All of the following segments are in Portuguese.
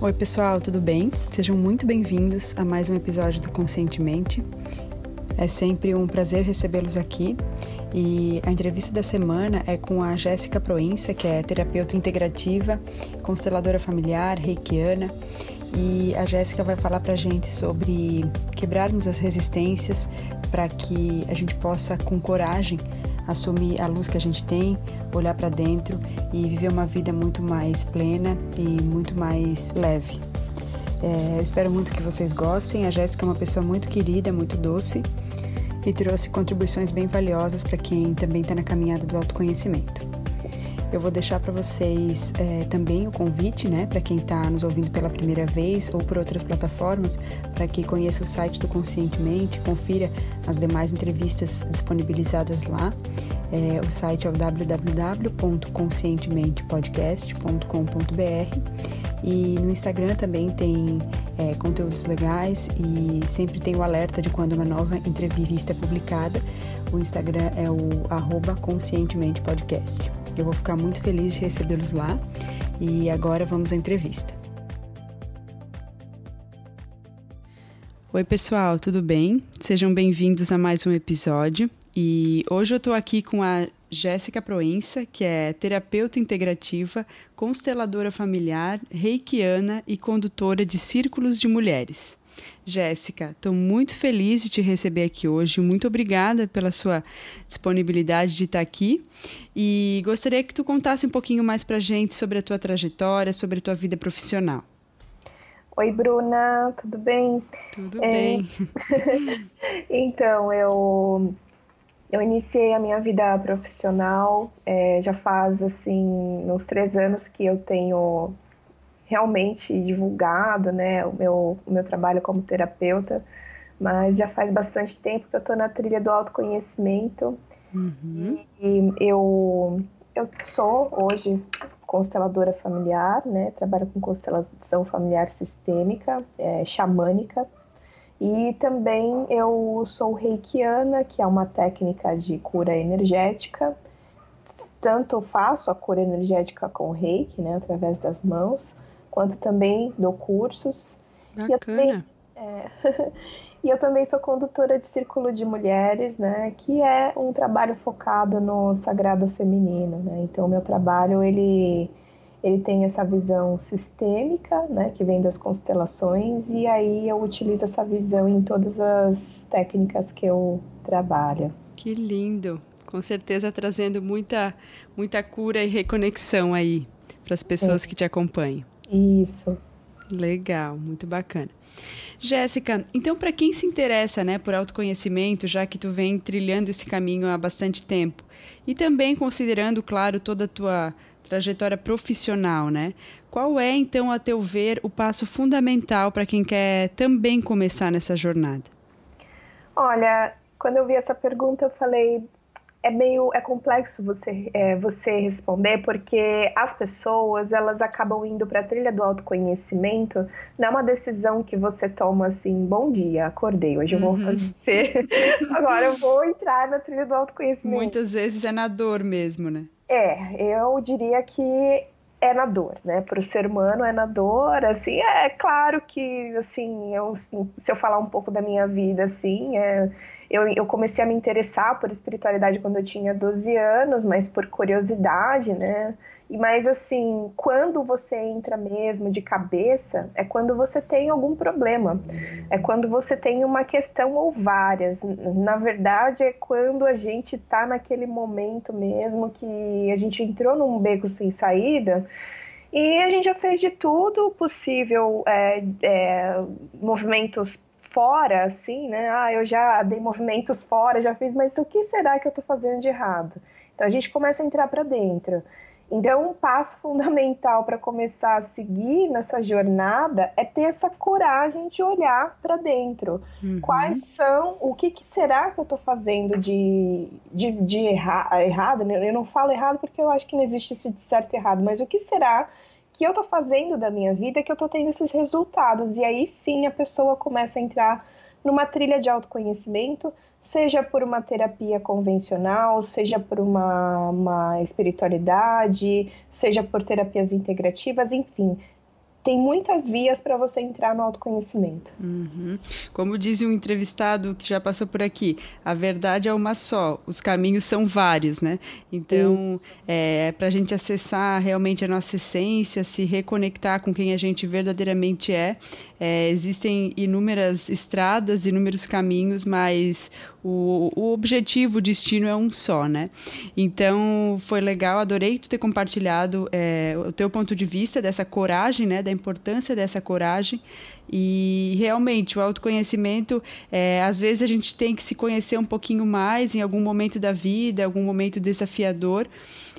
Oi, pessoal, tudo bem? Sejam muito bem-vindos a mais um episódio do Conscientemente. É sempre um prazer recebê-los aqui. E a entrevista da semana é com a Jéssica Proença, que é terapeuta integrativa, consteladora familiar, reikiana. E a Jéssica vai falar pra gente sobre quebrarmos as resistências para que a gente possa, com coragem, assumir a luz que a gente tem, olhar para dentro e viver uma vida muito mais plena e muito mais leve. É, espero muito que vocês gostem. A Jéssica é uma pessoa muito querida, muito doce e trouxe contribuições bem valiosas para quem também está na caminhada do autoconhecimento. Eu vou deixar para vocês é, também o convite, né, para quem está nos ouvindo pela primeira vez ou por outras plataformas, para que conheça o site do Conscientemente, confira as demais entrevistas disponibilizadas lá. É, o site é o www.conscientementepodcast.com.br e no Instagram também tem é, conteúdos legais e sempre tem o alerta de quando uma nova entrevista é publicada. O Instagram é o arroba Conscientemente Podcast. Eu vou ficar muito feliz de recebê-los lá. E agora vamos à entrevista. Oi, pessoal, tudo bem? Sejam bem-vindos a mais um episódio. E hoje eu estou aqui com a Jéssica Proença, que é terapeuta integrativa, consteladora familiar, reikiana e condutora de círculos de mulheres. Jéssica, estou muito feliz de te receber aqui hoje. Muito obrigada pela sua disponibilidade de estar aqui. E gostaria que tu contasse um pouquinho mais para a gente sobre a tua trajetória, sobre a tua vida profissional. Oi, Bruna, tudo bem? Tudo é... bem. então, eu eu iniciei a minha vida profissional é, já faz assim uns três anos que eu tenho realmente divulgado, né, o meu, o meu trabalho como terapeuta, mas já faz bastante tempo que eu estou na trilha do autoconhecimento. Uhum. e eu, eu sou hoje consteladora familiar, né, trabalho com constelação familiar sistêmica, é, xamânica, e também eu sou reikiana, que é uma técnica de cura energética, tanto faço a cura energética com reiki, né, através das mãos, quanto também dou cursos. Bacana. E eu também, é, e eu também sou condutora de Círculo de Mulheres, né, que é um trabalho focado no sagrado feminino, né? Então, meu trabalho ele ele tem essa visão sistêmica, né, que vem das constelações, e aí eu utilizo essa visão em todas as técnicas que eu trabalho. Que lindo! Com certeza trazendo muita, muita cura e reconexão aí para as pessoas é. que te acompanham. Isso. Legal, muito bacana. Jéssica, então para quem se interessa, né, por autoconhecimento, já que tu vem trilhando esse caminho há bastante tempo, e também considerando, claro, toda a tua trajetória profissional, né? Qual é, então, a teu ver, o passo fundamental para quem quer também começar nessa jornada? Olha, quando eu vi essa pergunta, eu falei, é meio é complexo você é, você responder porque as pessoas elas acabam indo para a trilha do autoconhecimento não é uma decisão que você toma assim bom dia acordei hoje eu vou uhum. fazer agora eu vou entrar na trilha do autoconhecimento muitas vezes é na dor mesmo né é eu diria que é na dor, né? Para o ser humano é na dor, assim, é claro que, assim, eu, se eu falar um pouco da minha vida, assim, é, eu, eu comecei a me interessar por espiritualidade quando eu tinha 12 anos, mas por curiosidade, né? E mais assim, quando você entra mesmo de cabeça, é quando você tem algum problema. É quando você tem uma questão ou várias. Na verdade, é quando a gente tá naquele momento mesmo que a gente entrou num beco sem saída. E a gente já fez de tudo possível, é, é, movimentos fora, assim, né? Ah, eu já dei movimentos fora, já fiz, mas o que será que eu estou fazendo de errado? Então a gente começa a entrar para dentro. Então, um passo fundamental para começar a seguir nessa jornada é ter essa coragem de olhar para dentro. Uhum. Quais são, o que, que, será que eu estou fazendo de, de, de erra, errado? Né? Eu não falo errado porque eu acho que não existe esse certo e errado, mas o que será que eu estou fazendo da minha vida que eu estou tendo esses resultados. E aí sim a pessoa começa a entrar numa trilha de autoconhecimento, seja por uma terapia convencional, seja por uma, uma espiritualidade, seja por terapias integrativas, enfim. Tem muitas vias para você entrar no autoconhecimento. Uhum. Como diz um entrevistado que já passou por aqui, a verdade é uma só, os caminhos são vários, né? Então, é, para a gente acessar realmente a nossa essência, se reconectar com quem a gente verdadeiramente é, é existem inúmeras estradas, inúmeros caminhos, mas o, o objetivo, o destino é um só, né? Então, foi legal, adorei tu ter compartilhado é, o teu ponto de vista dessa coragem, né? Da importância dessa coragem. E realmente, o autoconhecimento, é, às vezes a gente tem que se conhecer um pouquinho mais em algum momento da vida, algum momento desafiador.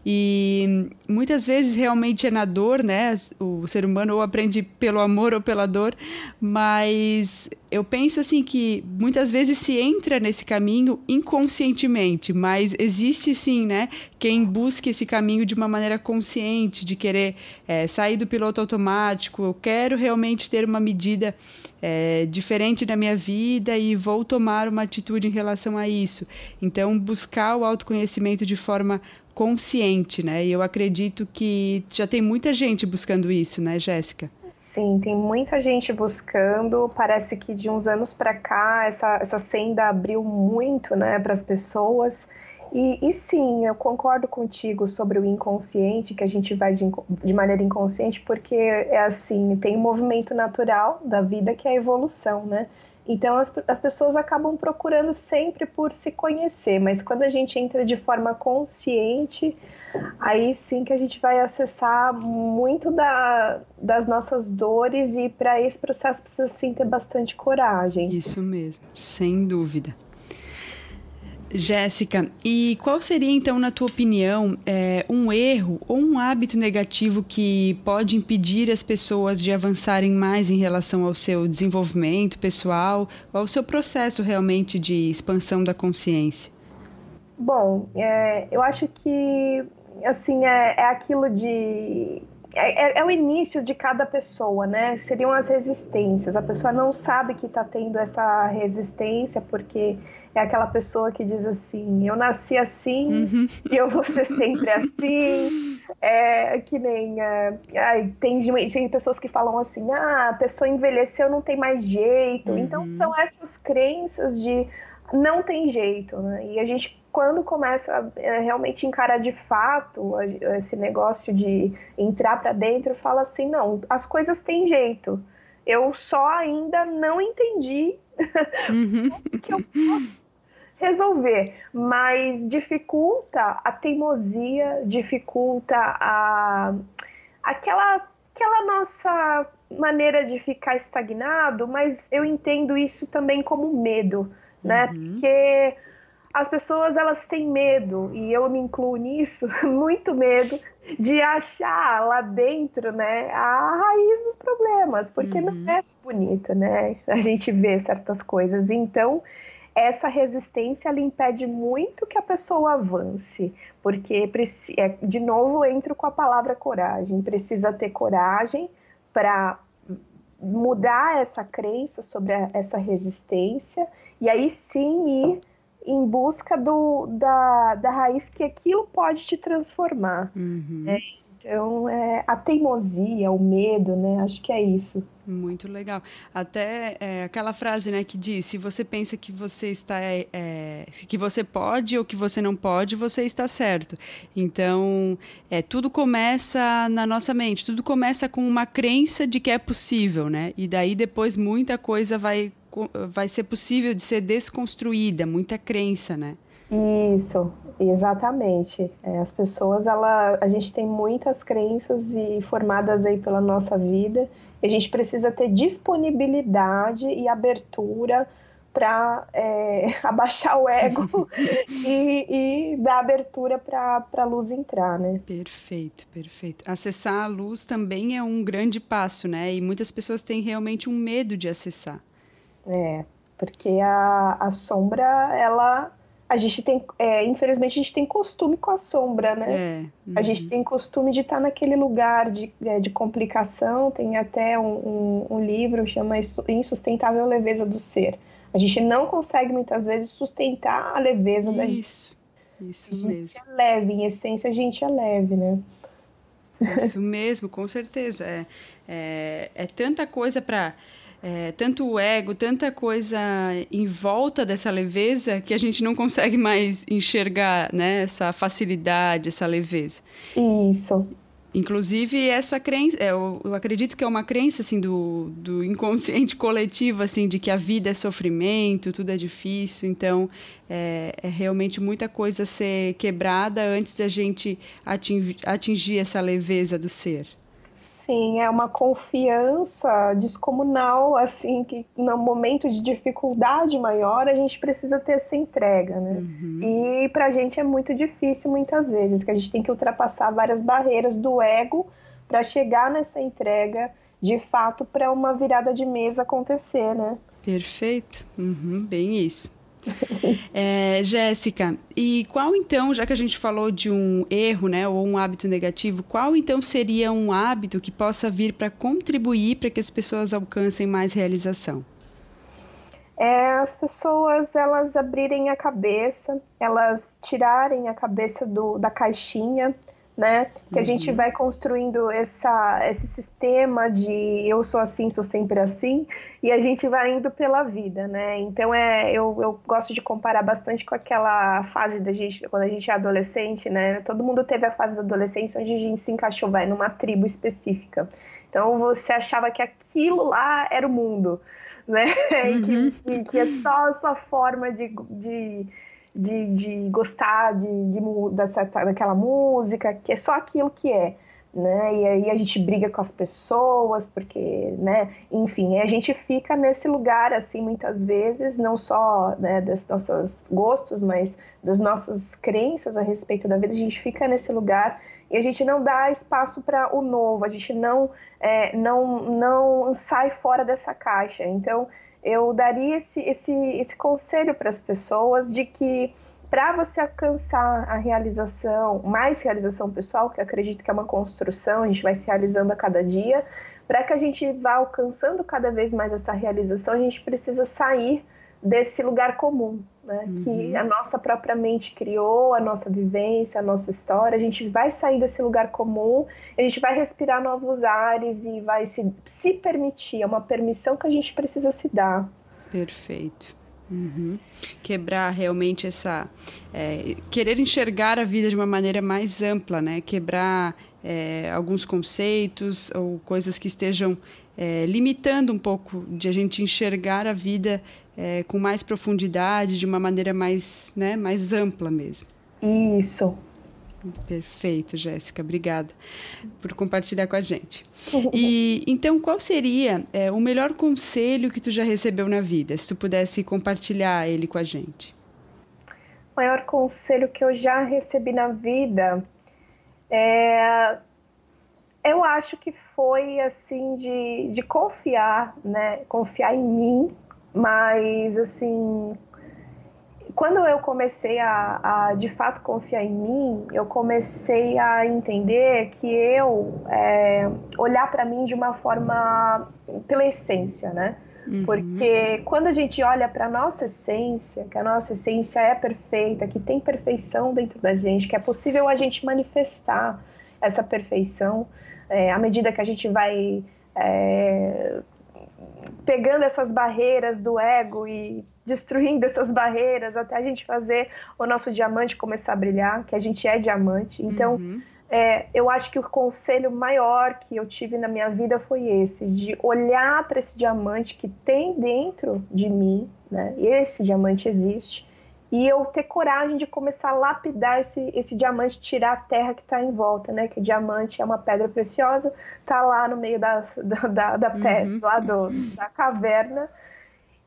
E muitas vezes realmente é na dor, né? O ser humano ou aprende pelo amor ou pela dor, mas eu penso assim que muitas vezes se entra nesse caminho inconscientemente, mas existe sim, né? Quem busca esse caminho de uma maneira consciente, de querer é, sair do piloto automático, eu quero realmente ter uma medida é, diferente da minha vida e vou tomar uma atitude em relação a isso. Então, buscar o autoconhecimento de forma consciente, né? E eu acredito que já tem muita gente buscando isso, né, Jéssica? Sim, tem muita gente buscando. Parece que de uns anos para cá essa, essa senda abriu muito, né, para as pessoas. E, e, sim, eu concordo contigo sobre o inconsciente, que a gente vai de, de maneira inconsciente, porque é assim, tem um movimento natural da vida que é a evolução, né? Então as, as pessoas acabam procurando sempre por se conhecer, mas quando a gente entra de forma consciente, aí sim que a gente vai acessar muito da, das nossas dores e para esse processo precisa sim ter bastante coragem. Isso mesmo, sem dúvida. Jéssica, e qual seria então, na tua opinião, é, um erro ou um hábito negativo que pode impedir as pessoas de avançarem mais em relação ao seu desenvolvimento pessoal, ao seu processo realmente de expansão da consciência? Bom, é, eu acho que assim é, é aquilo de é, é, é, o início de cada pessoa, né? Seriam as resistências. A pessoa não sabe que está tendo essa resistência porque é aquela pessoa que diz assim: eu nasci assim uhum. e eu vou ser sempre assim. É que nem. É, tem, tem pessoas que falam assim: ah, a pessoa envelheceu, não tem mais jeito. Uhum. Então são essas crenças de não tem jeito, né? E a gente, quando começa a é, realmente encarar de fato esse negócio de entrar para dentro, fala assim: não, as coisas têm jeito. Eu só ainda não entendi uhum. que eu posso resolver, mas dificulta a teimosia, dificulta a aquela aquela nossa maneira de ficar estagnado, mas eu entendo isso também como medo, né? Uhum. Porque as pessoas elas têm medo e eu me incluo nisso, muito medo de achar lá dentro, né, a raiz dos problemas, porque uhum. não é bonito, né? A gente vê certas coisas. Então, essa resistência ela impede muito que a pessoa avance, porque é, de novo entro com a palavra coragem, precisa ter coragem para mudar essa crença sobre a, essa resistência e aí sim ir em busca do, da, da raiz que aquilo pode te transformar. Uhum. Né? Então, é, a teimosia, o medo, né? Acho que é isso. Muito legal. Até é, aquela frase, né, que diz: se você pensa que você está, é, é, que você pode ou que você não pode, você está certo. Então, é, tudo começa na nossa mente. Tudo começa com uma crença de que é possível, né? E daí depois muita coisa vai, vai ser possível de ser desconstruída, muita crença, né? Isso, exatamente. É, as pessoas, ela, a gente tem muitas crenças e formadas aí pela nossa vida. E a gente precisa ter disponibilidade e abertura para é, abaixar o ego e, e, dar abertura para a luz entrar, né? Perfeito, perfeito. Acessar a luz também é um grande passo, né? E muitas pessoas têm realmente um medo de acessar. É, porque a, a sombra, ela a gente tem, é, infelizmente, a gente tem costume com a sombra, né? É, uhum. A gente tem costume de estar naquele lugar de, é, de complicação. Tem até um, um, um livro que chama Insustentável Leveza do Ser. A gente não consegue muitas vezes sustentar a leveza isso, da gente. Isso, isso mesmo. É leve, em essência, a gente é leve, né? Isso mesmo, com certeza. É, é, é tanta coisa para. É, tanto o ego, tanta coisa em volta dessa leveza que a gente não consegue mais enxergar né, essa facilidade, essa leveza. Isso. Inclusive, essa crença, é, eu, eu, acredito que é uma crença, assim, do, do inconsciente coletivo, assim, de que a vida é sofrimento, tudo é difícil. Então, é, é realmente muita coisa a ser quebrada antes da gente atingir, atingir essa leveza do ser. Sim, é uma confiança descomunal, assim, que no momento de dificuldade maior a gente precisa ter essa entrega, né? Uhum. E pra gente é muito difícil muitas vezes, que a gente tem que ultrapassar várias barreiras do ego para chegar nessa entrega de fato para uma virada de mesa acontecer, né? Perfeito, uhum, bem isso. É, Jéssica, e qual então, já que a gente falou de um erro, né, ou um hábito negativo, qual então seria um hábito que possa vir para contribuir para que as pessoas alcancem mais realização? É, as pessoas elas abrirem a cabeça, elas tirarem a cabeça do, da caixinha, né? Que uhum. a gente vai construindo essa, esse sistema de eu sou assim, sou sempre assim, e a gente vai indo pela vida, né? Então é, eu, eu gosto de comparar bastante com aquela fase da gente, quando a gente é adolescente, né? Todo mundo teve a fase da adolescência onde a gente se encaixou, vai, numa tribo específica. Então você achava que aquilo lá era o mundo, né? Uhum. que, que, que é só a sua forma de, de de, de gostar de, de, dessa, daquela música, que é só aquilo que é. Né? E aí a gente briga com as pessoas, porque, né? Enfim, a gente fica nesse lugar, assim, muitas vezes, não só né, dos nossos gostos, mas das nossas crenças a respeito da vida, a gente fica nesse lugar e a gente não dá espaço para o novo, a gente não, é, não, não sai fora dessa caixa. Então, eu daria esse, esse, esse conselho para as pessoas de que para você alcançar a realização, mais realização pessoal, que acredito que é uma construção, a gente vai se realizando a cada dia, para que a gente vá alcançando cada vez mais essa realização, a gente precisa sair desse lugar comum, né? Uhum. Que a nossa própria mente criou, a nossa vivência, a nossa história. A gente vai sair desse lugar comum, a gente vai respirar novos ares e vai se, se permitir. É uma permissão que a gente precisa se dar. Perfeito. Uhum. Quebrar realmente essa. É, querer enxergar a vida de uma maneira mais ampla, né? Quebrar é, alguns conceitos ou coisas que estejam é, limitando um pouco de a gente enxergar a vida é, com mais profundidade, de uma maneira mais, né, mais ampla mesmo. Isso. Perfeito, Jéssica. Obrigada por compartilhar com a gente. E então, qual seria é, o melhor conselho que tu já recebeu na vida? Se tu pudesse compartilhar ele com a gente. O maior conselho que eu já recebi na vida é eu acho que foi assim de, de confiar, né? Confiar em mim mas, assim, quando eu comecei a, a, de fato confiar em mim, eu comecei a entender que eu é, olhar para mim de uma forma pela essência, né? Uhum. Porque quando a gente olha para nossa essência, que a nossa essência é perfeita, que tem perfeição dentro da gente, que é possível a gente manifestar essa perfeição é, à medida que a gente vai é, pegando essas barreiras do ego e destruindo essas barreiras até a gente fazer o nosso diamante começar a brilhar, que a gente é diamante. Então, uhum. é, eu acho que o conselho maior que eu tive na minha vida foi esse, de olhar para esse diamante que tem dentro de mim, né? Esse diamante existe e eu ter coragem de começar a lapidar esse, esse diamante, tirar a terra que está em volta, né? Que o diamante é uma pedra preciosa, tá lá no meio da, da, da, da pedra, uhum. lá do, da caverna.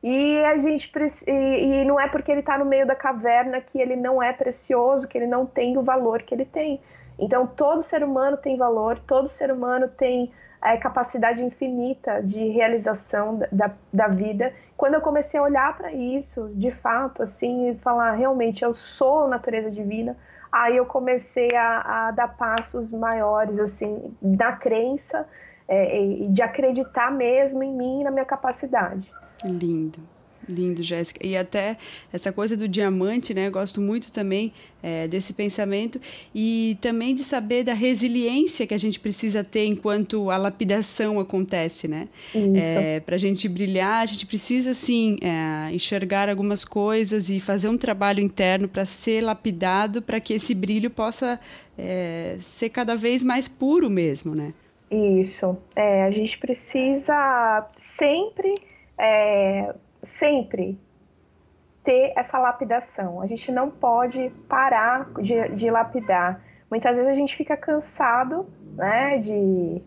E a gente e, e não é porque ele está no meio da caverna que ele não é precioso, que ele não tem o valor que ele tem. Então todo ser humano tem valor, todo ser humano tem é, capacidade infinita de realização da, da vida. Quando eu comecei a olhar para isso, de fato, assim, e falar realmente eu sou natureza divina, aí eu comecei a, a dar passos maiores, assim, da crença e é, de acreditar mesmo em mim e na minha capacidade. Lindo. Lindo, Jéssica. E até essa coisa do diamante, né? Eu gosto muito também é, desse pensamento e também de saber da resiliência que a gente precisa ter enquanto a lapidação acontece, né? É, Para a gente brilhar, a gente precisa, sim, é, enxergar algumas coisas e fazer um trabalho interno para ser lapidado, para que esse brilho possa é, ser cada vez mais puro mesmo, né? Isso. É, a gente precisa sempre, é, sempre ter essa lapidação. A gente não pode parar de, de lapidar. Muitas vezes a gente fica cansado, né, de,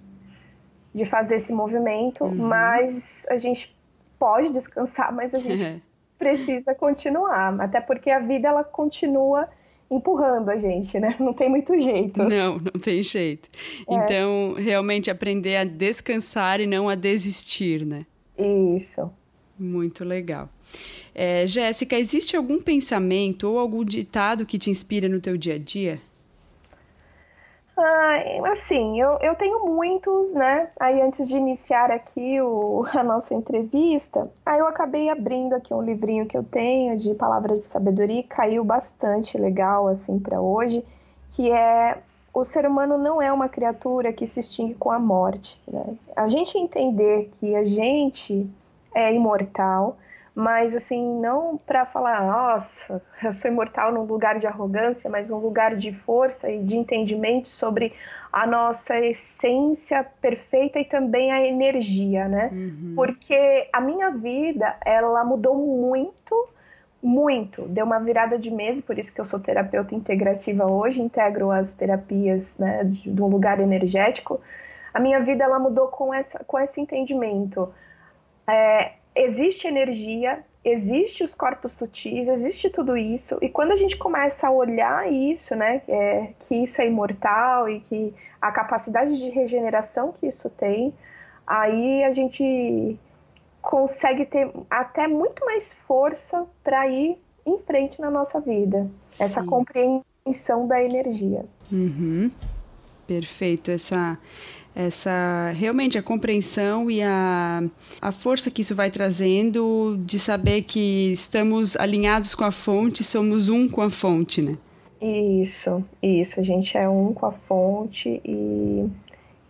de fazer esse movimento, uhum. mas a gente pode descansar, mas a gente precisa continuar, até porque a vida ela continua empurrando a gente, né? Não tem muito jeito. Não, não tem jeito. É. Então, realmente aprender a descansar e não a desistir, né? Isso. Muito legal. É, Jéssica, existe algum pensamento ou algum ditado que te inspira no teu dia a dia? Ah, assim, eu, eu tenho muitos, né? Aí antes de iniciar aqui o, a nossa entrevista, aí eu acabei abrindo aqui um livrinho que eu tenho de palavras de sabedoria e caiu bastante legal assim para hoje, que é o ser humano não é uma criatura que se extingue com a morte. Né? A gente entender que a gente é imortal, mas assim, não para falar, nossa, eu sou imortal num lugar de arrogância, mas um lugar de força e de entendimento sobre a nossa essência perfeita e também a energia, né? Uhum. Porque a minha vida, ela mudou muito, muito. Deu uma virada de mês, por isso que eu sou terapeuta integrativa hoje, integro as terapias, né, de, de um lugar energético. A minha vida, ela mudou com, essa, com esse entendimento. É, existe energia, existe os corpos sutis, existe tudo isso. E quando a gente começa a olhar isso, né, é, que isso é imortal e que a capacidade de regeneração que isso tem, aí a gente consegue ter até muito mais força para ir em frente na nossa vida. Sim. Essa compreensão da energia. Uhum. Perfeito. Essa essa realmente a compreensão e a, a força que isso vai trazendo de saber que estamos alinhados com a fonte, somos um com a fonte, né? Isso, isso, a gente é um com a fonte e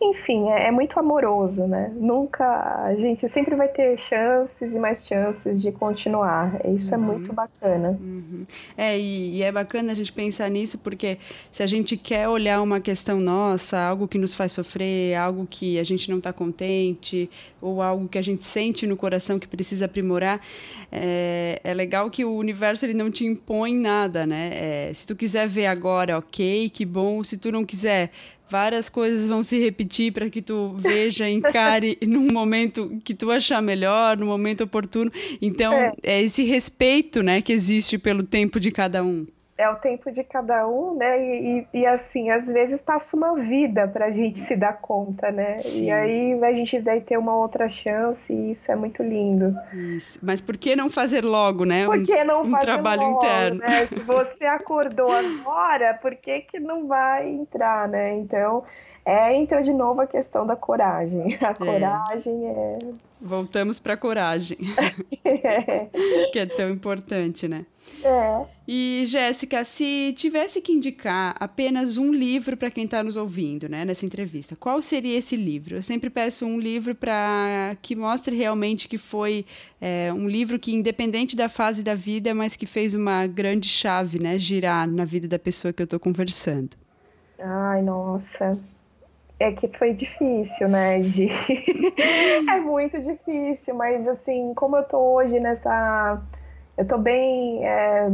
enfim, é, é, muito amoroso, né? Nunca, a gente sempre vai ter chances e mais chances de continuar. Isso uhum. é muito bacana. Uhum. É, e, e, é bacana a gente pensar nisso, porque se a gente quer olhar uma questão nossa, algo que nos faz sofrer, algo que a gente não está contente, ou algo que a gente sente no coração que precisa aprimorar, é, é legal que o universo ele não te impõe nada, né? É, se tu quiser ver agora, ok, que bom. Se tu não quiser, várias coisas vão se repetir para que tu veja, encare num momento que tu achar melhor, no momento oportuno. Então, é. é esse respeito, né, que existe pelo tempo de cada um é o tempo de cada um, né? E, e, e assim, às vezes passa uma vida para a gente se dar conta, né? Sim. E aí a gente vai ter uma outra chance e isso é muito lindo. Isso. Mas por que não fazer logo, né? Por que não um, fazer trabalho logo, interno? Né? Se você acordou agora, por que, que não vai entrar, né? Então, é, entra de novo a questão da coragem. A é. coragem é. Voltamos para a coragem, que é tão importante, né? É. E, Jéssica, se tivesse que indicar apenas um livro para quem está nos ouvindo, né, nessa entrevista, qual seria esse livro? Eu sempre peço um livro para que mostre realmente que foi é, um livro que, independente da fase da vida, mas que fez uma grande chave, né, girar na vida da pessoa que eu estou conversando. Ai, nossa. É que foi difícil, né, de... é muito difícil, mas assim, como eu tô hoje nessa eu estou bem é,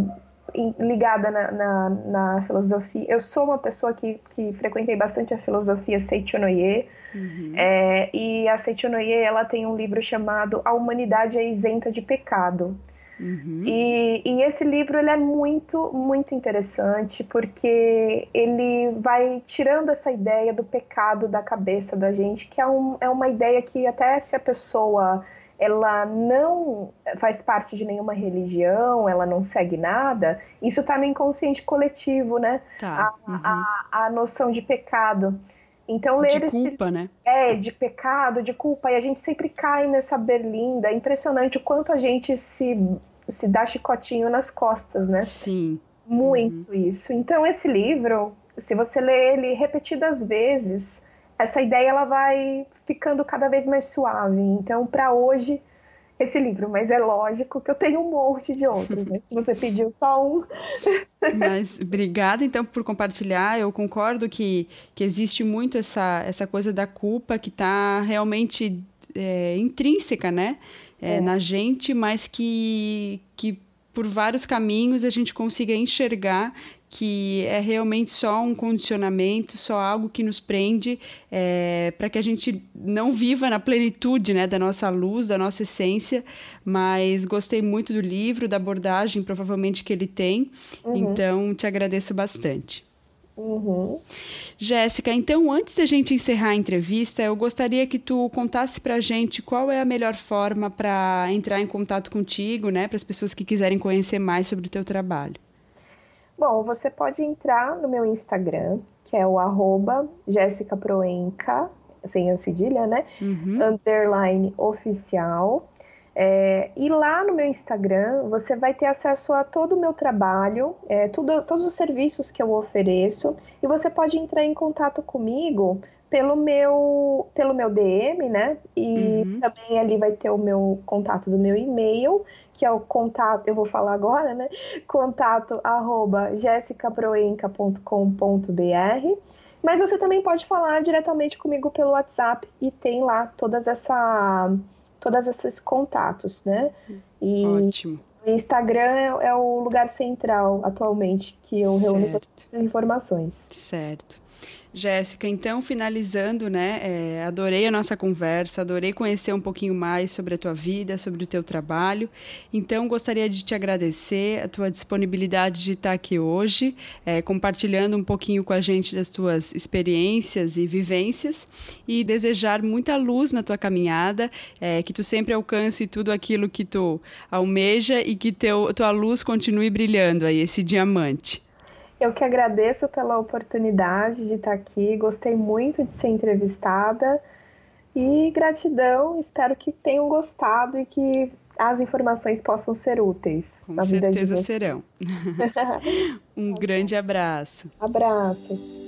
ligada na, na, na, filosofia. Eu sou uma pessoa que, que frequentei bastante a filosofia Seichonoye. Uhum. É, e a Seichonoye, ela tem um livro chamado A Humanidade é Isenta de Pecado. Uhum. E, e, esse livro ele é muito, muito interessante porque ele vai tirando essa ideia do pecado da cabeça da gente, que é, um, é uma ideia que até se a pessoa ela não faz parte de nenhuma religião, ela não segue nada, isso está no inconsciente coletivo, né? Tá. A, uhum. a, a, noção de pecado. Então, ler de esse, culpa, né? É, de pecado, de culpa, e a gente sempre cai nessa berlinda. É impressionante o quanto a gente se, se dá chicotinho nas costas, né? Sim. Muito uhum. isso. Então, esse livro, se você lê ele repetidas vezes, essa ideia ela vai ficando cada vez mais suave. Então, para hoje, esse livro, mas é lógico que eu tenho um monte de outros, né? Se você pediu só um. mas obrigada então por compartilhar. Eu concordo que, que existe muito essa, essa coisa da culpa que está realmente é, intrínseca, né? É, é. Na gente, mas que, que por vários caminhos a gente consiga enxergar que é realmente só um condicionamento, só algo que nos prende é, para que a gente não viva na plenitude né, da nossa luz, da nossa essência. Mas gostei muito do livro, da abordagem, provavelmente que ele tem. Uhum. Então, te agradeço bastante. Uhum. Jéssica, então antes da gente encerrar a entrevista, eu gostaria que tu contasse para a gente qual é a melhor forma para entrar em contato contigo, né, para as pessoas que quiserem conhecer mais sobre o teu trabalho. Bom, você pode entrar no meu Instagram, que é o arroba Proenca, sem a cedilha, né? Uhum. Underline oficial. É, e lá no meu Instagram você vai ter acesso a todo o meu trabalho, é, tudo, todos os serviços que eu ofereço, e você pode entrar em contato comigo pelo meu, pelo meu DM, né? E uhum. também ali vai ter o meu contato do meu e-mail, que é o contato, eu vou falar agora, né? Contato arroba jessicaproenca.com.br. Mas você também pode falar diretamente comigo pelo WhatsApp e tem lá todas essa todos esses contatos, né? E Ótimo. O Instagram é, é o lugar central atualmente que eu certo. reúno todas essas informações. Certo. Jéssica, então, finalizando, né? É, adorei a nossa conversa, adorei conhecer um pouquinho mais sobre a tua vida, sobre o teu trabalho. Então, gostaria de te agradecer a tua disponibilidade de estar aqui hoje, é, compartilhando um pouquinho com a gente das tuas experiências e vivências e desejar muita luz na tua caminhada, é, que tu sempre alcance tudo aquilo que tu almeja e que teu, tua luz continue brilhando aí, esse diamante. Eu que agradeço pela oportunidade de estar aqui, gostei muito de ser entrevistada e gratidão. Espero que tenham gostado e que as informações possam ser úteis. Com certeza serão. um grande abraço. Abraço.